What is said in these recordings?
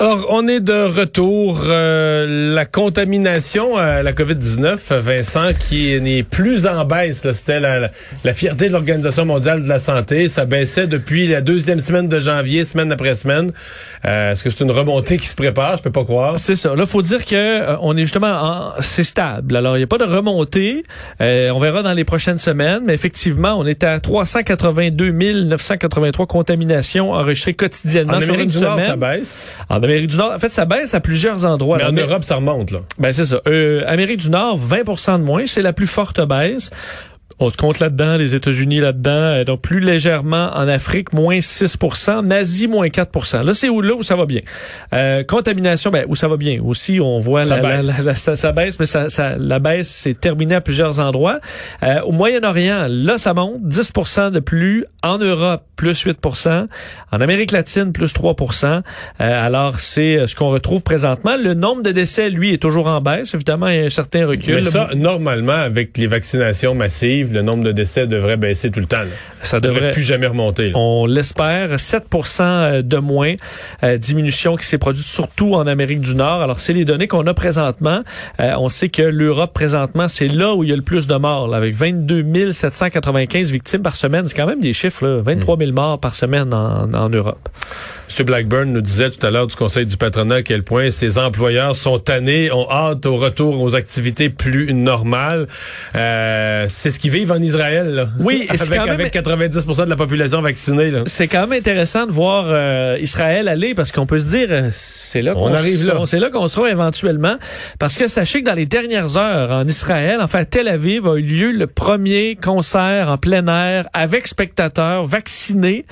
Alors, on est de retour. Euh, la contamination à la COVID-19, Vincent, qui n'est plus en baisse. C'était la, la, fierté de l'Organisation mondiale de la santé. Ça baissait depuis la deuxième semaine de janvier, semaine après semaine. Euh, Est-ce que c'est une remontée qui se prépare? Je peux pas croire. C'est ça. Là, faut dire que euh, on est justement en... c'est stable. Alors, il n'y a pas de remontée. Euh, on verra dans les prochaines semaines. Mais effectivement, on est à 382 983 contaminations enregistrées quotidiennement en sur une du semaine. Nord, ça baisse. En Amérique du Nord, en fait, ça baisse à plusieurs endroits. Mais en Europe, ça remonte, là. Ben c'est ça. Euh, Amérique du Nord, 20% de moins, c'est la plus forte baisse. On se compte là-dedans, les États-Unis là-dedans, euh, donc plus légèrement en Afrique, moins 6 en Asie, moins 4% Là, c'est où, là où ça va bien. Euh, contamination, ben, où ça va bien? Aussi, on voit Ça la, baisse. la- la- ça, ça baisse, mais ça, ça- la baisse s'est terminée à plusieurs endroits. Euh, au Moyen-Orient, là, ça monte, 10% de plus. En Europe, plus 8% En Amérique latine, plus 3% Euh, Alors, c'est euh, ce qu'on retrouve présentement. Le nombre de décès, lui, est toujours en baisse. Évidemment, il y a un certain recul. Mais ça, normalement, avec les vaccinations massives, le nombre de décès devrait baisser tout le temps. Ça devrait plus jamais remonter. là. On l'espère, 7% de moins, euh, diminution qui s'est produite surtout en Amérique du Nord. Alors, c'est les données qu'on a présentement. Euh, on sait que l'Europe, présentement, c'est là où il y a le plus de morts, là, avec 22 795 victimes par semaine. C'est quand même des chiffres, là, 23 000 morts par semaine en, en Europe. M. Blackburn nous disait tout à l'heure du Conseil du patronat à quel point ses employeurs sont tannés, ont hâte au retour aux activités plus normales. Euh, c'est ce qu'ils vivent en Israël. Là. Oui, et avec, quand même- avec 90 de la population vaccinée. C'est quand même intéressant de voir euh, Israël aller parce qu'on peut se dire euh, c'est là qu'on On arrive là. C'est là qu'on sera éventuellement parce que sachez que dans les dernières heures en Israël, enfin à Tel Aviv a eu lieu le premier concert en plein air avec spectateurs vaccinés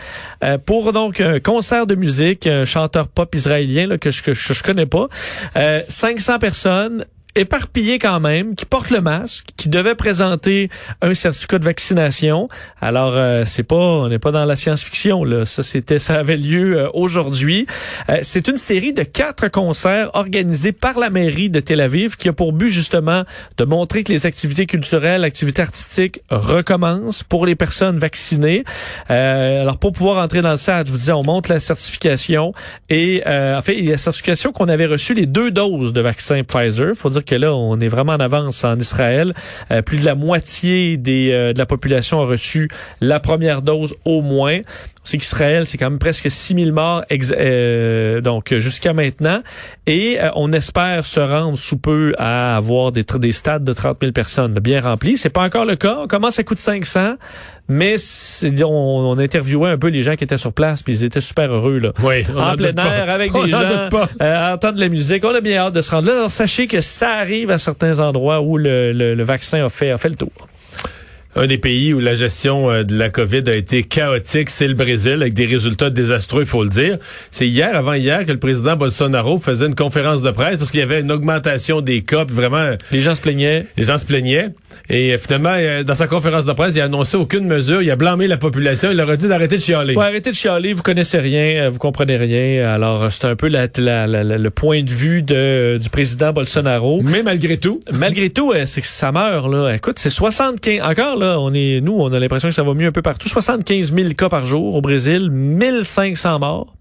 euh, pour donc un concert de musique, un chanteur pop israélien là, que je que je, je connais pas, Euh, 500 personnes éparpillés quand même, qui portent le masque, qui devaient présenter un certificat de vaccination. Alors euh, c'est pas, on n'est pas dans la science-fiction là. Ça c'était, ça avait lieu euh, aujourd'hui. Euh, c'est une série de quatre concerts organisés par la mairie de Tel Aviv qui a pour but justement de montrer que les activités culturelles, activités artistiques recommencent pour les personnes vaccinées. Euh, alors pour pouvoir entrer dans le stade, je vous disais, on montre la certification et euh, en fait la certification qu'on avait reçu les deux doses de vaccin Pfizer. Faut dire que là, on est vraiment en avance en Israël. Euh, plus de la moitié des, euh, de la population a reçu la première dose au moins. Sait qu'Israël, c'est quand même presque 6000 morts euh, donc jusqu'à maintenant. Et euh, on espère se rendre sous peu à avoir des, des stades de 30 000 personnes bien remplis. C'est pas encore le cas. On commence à coûter 500, mais c'est- on, on interviewait un peu les gens qui étaient sur place, puis ils étaient super heureux là. Oui, on en en plein pas. air, avec On des en gens, euh, entendre de la musique. On a bien hâte de se rendre là. Alors, sachez que ça arrive à certains endroits où le, le- le vaccin a fait, a fait le tour. Un des pays où la gestion euh, de la COVID a été chaotique, c'est le Brésil, avec des résultats désastreux, il faut le dire. C'est hier, avant hier, que le président Bolsonaro faisait une conférence de presse parce qu'il y avait une augmentation des cas, puis vraiment, Les gens se plaignaient. les gens se plaignaient. Et euh, finalement, euh, dans sa conférence de presse, il a annoncé aucune mesure, il a blâmé la population, il leur a dit d'arrêter de chialer. Ouais, arrêtez de chialer, vous connaissez rien, vous comprenez rien. Alors, c'est un peu la, la- la- la- le point de vue de, du président Bolsonaro. Mais malgré tout, Malgré tout, c'est que ça meurt, là. Écoute, c'est 75, encore, là, on est, nous, on a l'impression que ça va mieux un peu partout. 75 000 cas par jour au Brésil, 1500 morts.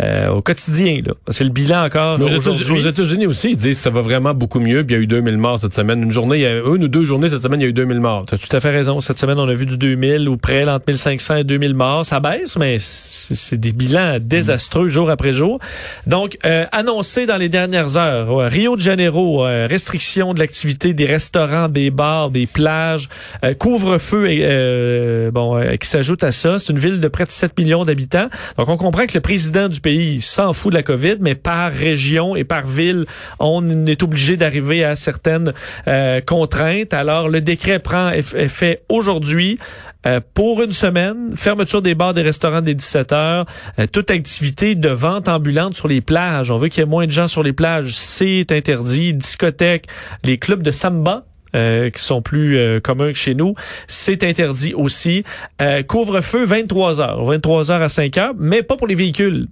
Euh, au quotidien, là. C'est le bilan encore Mais aux États- aujourd'hui. aux États-Unis aussi, ils disent que ça va vraiment beaucoup mieux. Puis il y a eu 2000 morts cette semaine. Une journée, il y a une ou deux journées cette semaine, il y a eu 2000 morts. T'as tout à fait raison. Cette semaine, on a vu du 2000 ou près entre 1500 et 2000 morts. Ça baisse, mais c'est c'est des bilans désastreux jour après jour. Donc, euh, annoncé dans les dernières heures, ouais, Rio de Janeiro, euh, restriction de l'activité des restaurants, des bars, des plages, euh, couvre-feu euh, bon, qui s'ajoute à ça. C'est une ville de près de 7 millions d'habitants. Donc, on comprend que le président du pays s'en fout de la COVID, mais par région et par ville, on est obligé d'arriver à certaines euh, contraintes. Alors, le décret prend eff- effet aujourd'hui. Euh, pour une semaine, fermeture des bars, des restaurants dès 17 heures, euh, toute activité de vente ambulante sur les plages. On veut qu'il y ait moins de gens sur les plages, c'est interdit. Discothèques, les clubs de samba. euh, qui sont plus euh, communs que chez nous, c'est interdit aussi. Euh, Couvre-feu 23 heures, 23 heures à 5 heures, mais pas pour les véhicules.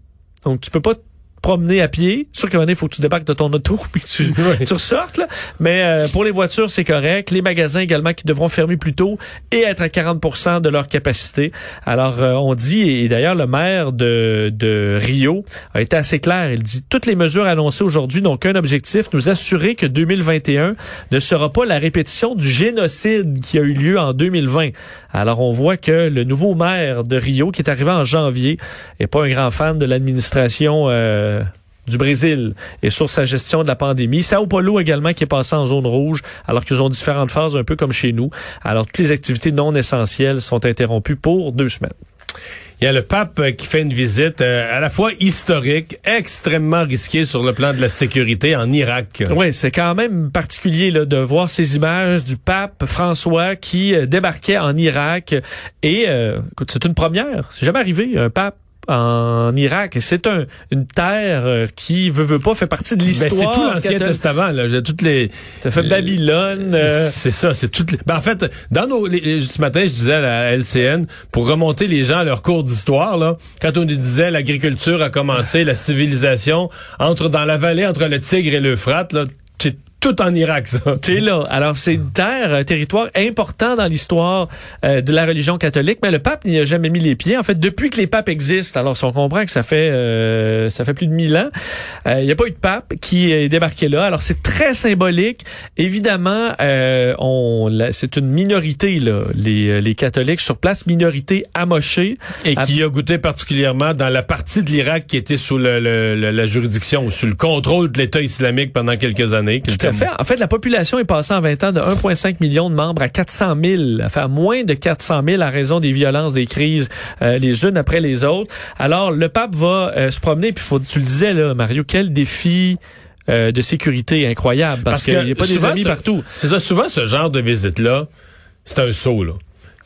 Donc tu peux pas promener à pied. Sûr qu'à un moment il faut que tu débarques de ton auto puis que tu, tu ressortes. Là. Mais euh, pour les voitures, c'est correct. Les magasins également qui devront fermer plus tôt et être à 40% de leur capacité. Alors, euh, on dit, et d'ailleurs, le maire de, de Rio a été assez clair. Il dit, toutes les mesures annoncées aujourd'hui n'ont qu'un objectif, nous assurer que 2021 ne sera pas la répétition du génocide qui a eu lieu en 2020. Alors, on voit que le nouveau maire de Rio, qui est arrivé en janvier, est pas un grand fan de l'administration euh, du Brésil et sur sa gestion de la pandémie. Sao Paulo également qui est passé en zone rouge alors qu'ils ont différentes phases un peu comme chez nous. Alors toutes les activités non essentielles sont interrompues pour deux semaines. Il y a le pape euh, qui fait une visite euh, à la fois historique, extrêmement risquée sur le plan de la sécurité en Irak. Oui, c'est quand même particulier là, de voir ces images du pape François qui euh, débarquait en Irak. Et écoute, c'est une première. C'est jamais arrivé, un pape en Irak. C'est un, une terre euh, qui veut, veut pas fait partie de l'histoire. Ben, c'est tout l'Ancien Testament. Là. Toutes les. Ça fait Babylone. Euh, c'est ça. C'est toutes. Les... Ben, en fait, dans nos, ce matin, je disais à la LCN pour remonter les gens à leur cours d'histoire. Là, quand on disait l'agriculture a commencé, la civilisation entre dans la vallée entre le Tigre et l'Euphrate. Là, tout en Irak, ça. C'est là. Alors, c'est une terre, un territoire important dans l'histoire euh, de la religion catholique, mais le pape n'y a jamais mis les pieds. En fait, depuis que les papes existent, alors si on comprend que ça fait euh, ça fait plus de mille ans, euh, il n'y a pas eu de pape qui est débarqué là. Alors, c'est très symbolique. Évidemment, on c'est une minorité, là, les, les catholiques sur place, minorité amochée. Et qui a goûté particulièrement dans la partie de l'Irak qui était sous le, la juridiction ou sous le contrôle de l'État islamique pendant quelques années. En fait, la population est passée en 20 ans de 1,5 million de membres à 400 000, à moins de 400 000 à raison des violences, des crises, euh, les unes après les autres. Alors, le pape va euh, se promener, puis faut, tu le disais là, Mario, quel défi euh, de sécurité incroyable, parce, qu'il n'y a pas des amis partout. C'est ça, souvent ce genre de visite-là, c'est un saut, là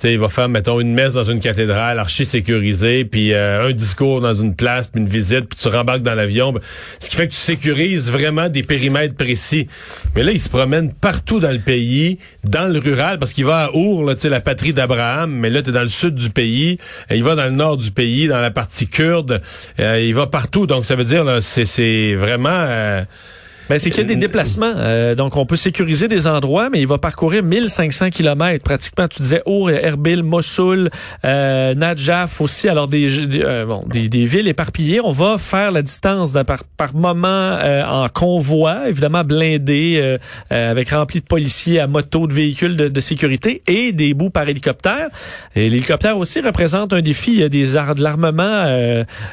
il va faire, mettons, une messe dans une cathédrale archi sécurisée, puis euh, un discours dans une place, puis une visite, puis tu rembarques dans l'avion. Ce qui fait que tu sécurises vraiment des périmètres précis. Mais là, il se promène partout dans le pays, dans le rural, parce qu'il va à Our, là, la patrie d'Abraham, mais là, tu es dans le sud du pays. Euh, il va dans le nord du pays, dans la partie kurde. Euh, il va partout. Donc, ça veut dire, c'est vraiment... Ben, c'est qu'il y a des déplacements. Euh, donc, on peut sécuriser des endroits, mais il va parcourir 1500 kilomètres pratiquement. Tu disais Our, Erbil, Mossoul, euh, Najaf aussi. Alors, des, euh, bon, des, des, villes éparpillées. On va faire la distance par, par moment euh, en convoi, évidemment blindé, avec rempli de policiers à moto, de véhicules de, de sécurité et des bouts par hélicoptère. Et l'hélicoptère aussi représente un défi. Il y a des arts de l'armement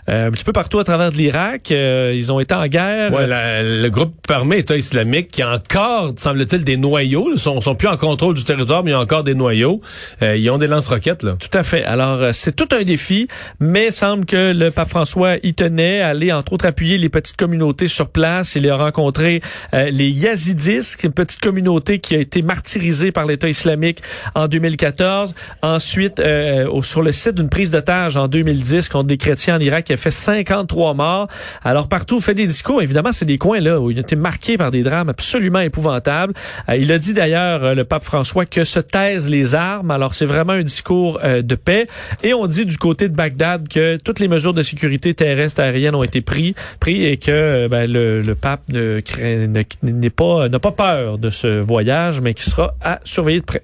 un petit peu partout à travers l'Irak. ils ont été en guerre. Ouais, le groupe armée État islamique qui a encore, semble-t-il, des noyaux. Ils sont, sont plus en contrôle du territoire, mais il y a encore des noyaux. Euh, ils ont des lance-roquettes. Tout à fait. Alors, euh, c'est tout un défi, mais semble que le pape François y tenait, à aller entre autres appuyer les petites communautés sur place. Il a rencontré euh, les Yazidis, une petite communauté qui a été martyrisée par l'État islamique en 2014. Ensuite, sur le site d'une prise d'otage en 2010 contre des chrétiens en Irak qui a fait 53 morts. Alors, partout, fait des discours. Évidemment, c'est des coins là où il a été marqué par des drames absolument épouvantables. Euh, il a dit d'ailleurs, euh, le pape François, que se taisent les armes. Alors, c'est vraiment un discours euh, de paix. Et on dit du côté de Bagdad que toutes les mesures de sécurité terrestre aérienne ont été prises pris et que ben, le, pape n'a pas peur de ce voyage, mais qui sera à surveiller de près.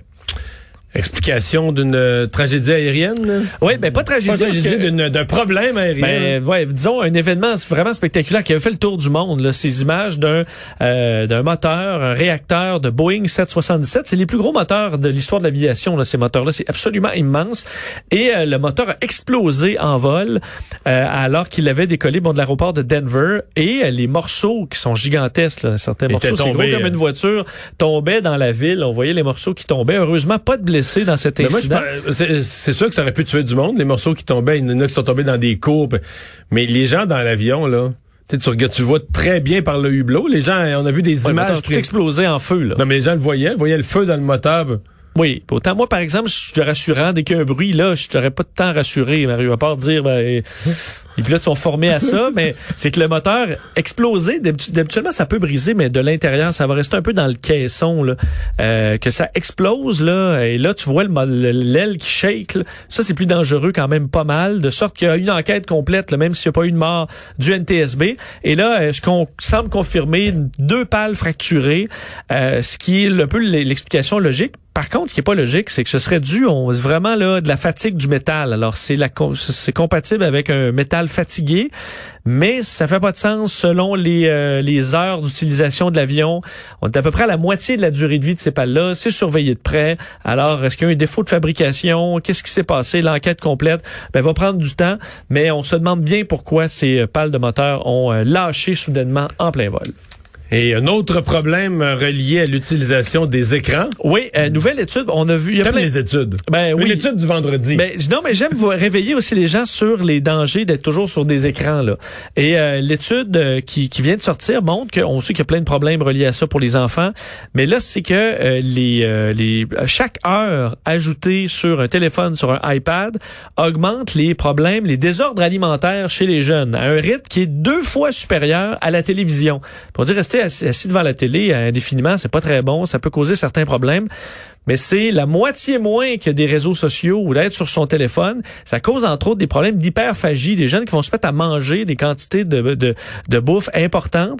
Explication d'une euh, tragédie aérienne? Oui, ben pas tragédie. Pas tragédie d'un problème aérien. Ben, ouais, disons un événement vraiment spectaculaire qui a fait le tour du monde. Là, ces images d'un euh, d'un moteur, un réacteur de Boeing 777. C'est les plus gros moteurs de l'histoire de l'aviation. Ces moteurs-là, c'est absolument immense. Et euh, le moteur a explosé en vol alors qu'il avait décollé bon, de l'aéroport de Denver. Et les morceaux qui sont gigantesques, là, certains morceaux, c'est gros comme une voiture, tombaient dans la ville. On voyait les morceaux qui tombaient. Heureusement, pas de blessés dans cet incident? C'est sûr que ça aurait pu tuer du monde, les morceaux qui tombaient, il y en a qui sont tombés dans des courbes. Mais les gens dans l'avion, là, tu, tu vois très bien par le hublot. Les gens, on a vu des images. Tout explosé en feu, là. Non, mais les gens le voyaient, voyaient le feu dans le moteur. Oui. Autant moi, par exemple, je suis rassurant dès qu'il y a un bruit, là, je t'aurais pas de temps rassuré, Mario, à part dire, ben, et, et puis là, ils sont formés à ça, mais c'est que le moteur explosé, d'habituellement, ça peut briser, mais de l'intérieur, ça va rester un peu dans le caisson, là, euh, que ça explose, là, et là, tu vois l'aile qui shake, là. ça, c'est plus dangereux quand même pas mal, de sorte qu'il y a une enquête complète, là, même s'il n'y a pas eu de mort du NTSB. Et là, euh, ce qu'on semble confirmer, deux pales fracturées, euh, ce qui est un peu l'explication logique. Par contre, ce qui est pas logique, c'est que ce serait dû on, vraiment là de la fatigue du métal. Alors c'est compatible avec un métal fatigué, mais ça fait pas de sens selon les euh, les heures d'utilisation de l'avion. On est à peu près à la moitié de la durée de vie de ces pales-là. C'est surveillé de près. Alors est-ce qu'il y a un défaut de fabrication? Qu'est-ce qui s'est passé? L'enquête complète ben, va prendre du temps, mais on se demande bien pourquoi ces pales de moteur ont euh, lâché soudainement en plein vol. Et un autre problème relié à l'utilisation des écrans. Oui, euh, nouvelle étude, on a vu. T'aimes les études. Ben oui. L'étude du vendredi. Ben, non, mais j'aime vous réveiller aussi les gens sur les dangers d'être toujours sur des écrans là. Et euh, l'étude euh, qui, qui vient de sortir montre qu'on sait qu'il y a plein de problèmes reliés à ça pour les enfants, mais là c'est que les les chaque heure ajoutée sur un téléphone, sur un iPad, augmente les problèmes, les désordres alimentaires chez les jeunes à un rythme qui est deux fois supérieur à la télévision. Pour dire rester assis, devant la télé indéfiniment, c'est pas très bon, ça peut causer certains problèmes mais c'est la moitié moins que des réseaux sociaux ou d'être sur son téléphone. Ça cause entre autres des problèmes d'hyperphagie, des jeunes qui vont se mettre à manger des quantités de, de, de bouffe importantes.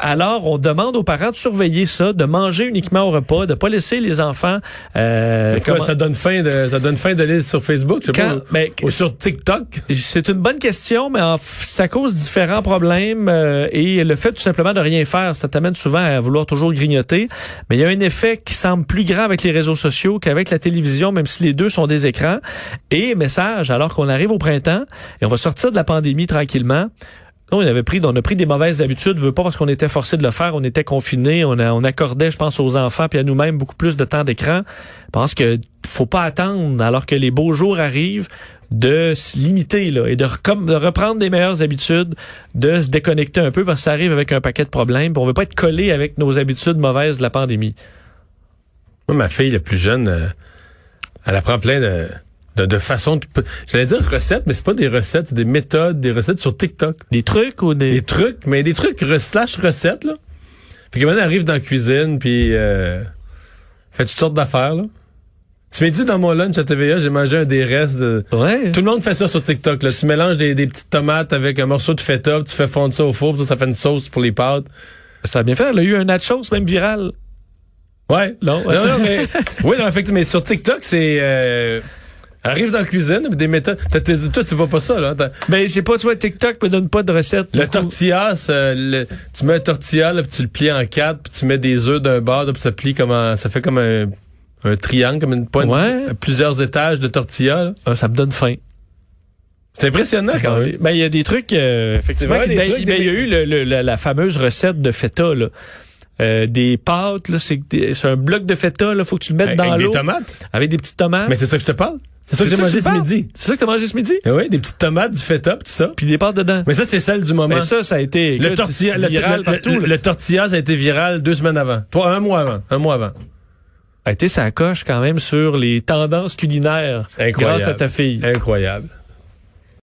Alors, on demande aux parents de surveiller ça, de manger uniquement au repas, de pas laisser les enfants. Euh, quoi, ça donne fin de ça donne fin d'aller sur Facebook, je sais pas, ben, ou sur TikTok? C'est une bonne question, mais ça cause différents problèmes euh, et le fait tout simplement de rien faire, ça t'amène souvent à vouloir toujours grignoter. Mais il y a un effet qui semble plus grand avec les réseaux sociaux qu'avec la télévision, même si les deux sont des écrans. Et message, alors qu'on arrive au printemps et on va sortir de la pandémie tranquillement. on avait pris, on a pris des mauvaises habitudes, veut pas parce qu'on était forcé de le faire, on était confiné, on, accordait, je pense, aux enfants puis à nous-mêmes beaucoup plus de temps d'écran. Je pense que faut pas attendre, alors que les beaux jours arrivent, de se limiter là et de, de, reprendre des meilleures habitudes, de se déconnecter un peu parce que ça arrive avec un paquet de problèmes. On veut pas être collé avec nos habitudes mauvaises de la pandémie. Moi, ma fille la plus jeune, euh, elle apprend plein de, de, de façons de... J'allais dire recettes, mais c'est pas des recettes, c'est des méthodes, des recettes sur TikTok. Des trucs ou des... Des trucs, mais des trucs slash recettes, là. Puis quand elle arrive dans la cuisine, puis euh, fait toutes sortes d'affaires, là. Tu m'as dit dans mon lunch à TVA, j'ai mangé un des restes de... Ouais. Tout le monde fait ça sur TikTok, là. Tu mélanges des, des petites tomates avec un morceau de feta, tu fais fondre ça au four, ça, ça fait une sauce pour les pâtes. Ça a bien fait. Elle a eu un nachos même viral. Ouais. Non, non, mais, oui, non, effectivement, mais sur TikTok, c'est, euh, arrive dans la cuisine, des méthodes. Toi, tu vois pas ça, là. Ben, j'ai pas, tu vois, TikTok me donne pas de recette. Le tortillas, le, tu mets un tortilla, là, puis tu le plies en quatre, puis tu mets des œufs d'un bord, puis ça plie comme un, ça fait comme un, un triangle, comme une pointe. Ouais. Plusieurs étages de tortilla, ah, ça me donne faim. C'est impressionnant quand même. Ben, il y a des trucs, euh, effectivement. Ben, il y a eu le, la fameuse recette de feta, là. Euh, des pâtes, là, c'est, un bloc de feta, là, faut que tu le mettes dans l'eau. Avec des tomates? Avec des petites tomates. Mais c'est ça que je te parle. C'est ça que j'ai mangé ce midi. C'est ça que t'as mangé ce midi? Eh oui, des petites tomates, du feta, tout ça. Puis des pâtes dedans. Mais ça, c'est celle du moment. Mais ça, ça a été le tortilla, viral le, partout. Le, tortilla, ça a été viral deux semaines avant. Toi, un mois avant. Un mois avant. A été ça coche quand même sur les tendances culinaires. Incroyable. Grâce à ta fille. Incroyable.